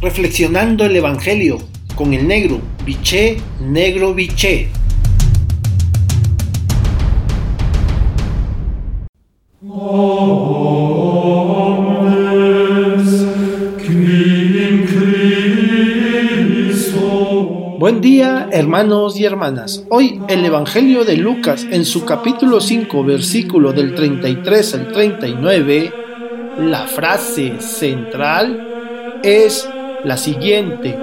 reflexionando el Evangelio con el negro, biché, negro, biché. Buen día hermanos y hermanas. Hoy el Evangelio de Lucas en su capítulo 5 versículo del 33 al 39, la frase central es la siguiente.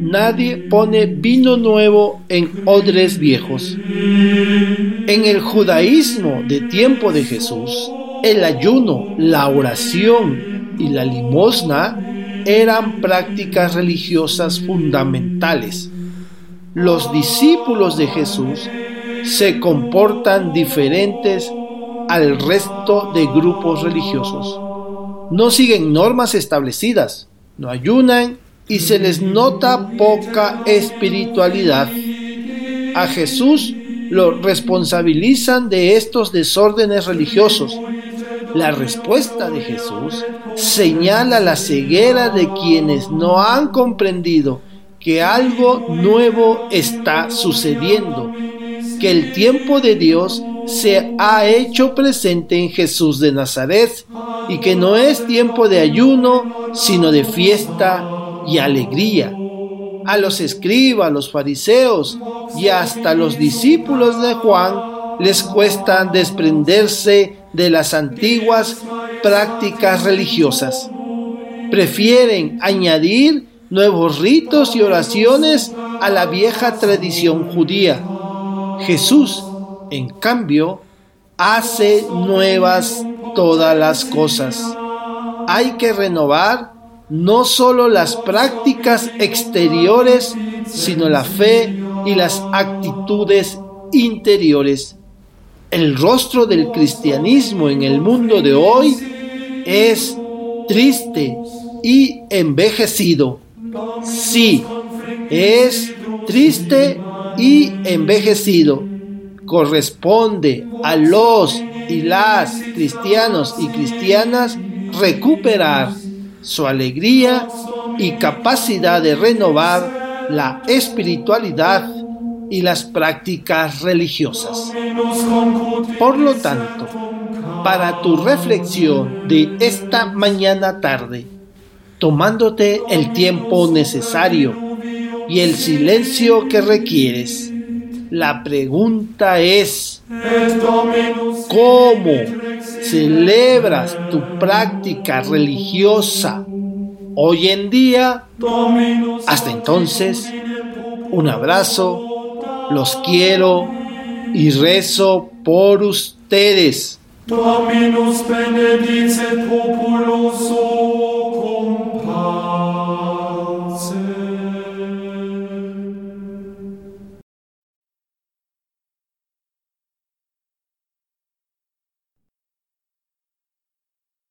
Nadie pone vino nuevo en odres viejos. En el judaísmo de tiempo de Jesús, el ayuno, la oración y la limosna eran prácticas religiosas fundamentales. Los discípulos de Jesús se comportan diferentes al resto de grupos religiosos no siguen normas establecidas, no ayunan y se les nota poca espiritualidad. A Jesús lo responsabilizan de estos desórdenes religiosos. La respuesta de Jesús señala la ceguera de quienes no han comprendido que algo nuevo está sucediendo, que el tiempo de Dios se ha hecho presente en Jesús de Nazaret y que no es tiempo de ayuno, sino de fiesta y alegría. A los escribas, los fariseos y hasta los discípulos de Juan les cuesta desprenderse de las antiguas prácticas religiosas. Prefieren añadir nuevos ritos y oraciones a la vieja tradición judía. Jesús, en cambio, hace nuevas todas las cosas. Hay que renovar no solo las prácticas exteriores, sino la fe y las actitudes interiores. El rostro del cristianismo en el mundo de hoy es triste y envejecido. Sí, es triste y envejecido corresponde a los y las cristianos y cristianas recuperar su alegría y capacidad de renovar la espiritualidad y las prácticas religiosas. Por lo tanto, para tu reflexión de esta mañana tarde, tomándote el tiempo necesario y el silencio que requieres, la pregunta es, ¿cómo celebras tu práctica religiosa hoy en día? Hasta entonces, un abrazo, los quiero y rezo por ustedes. Dominus.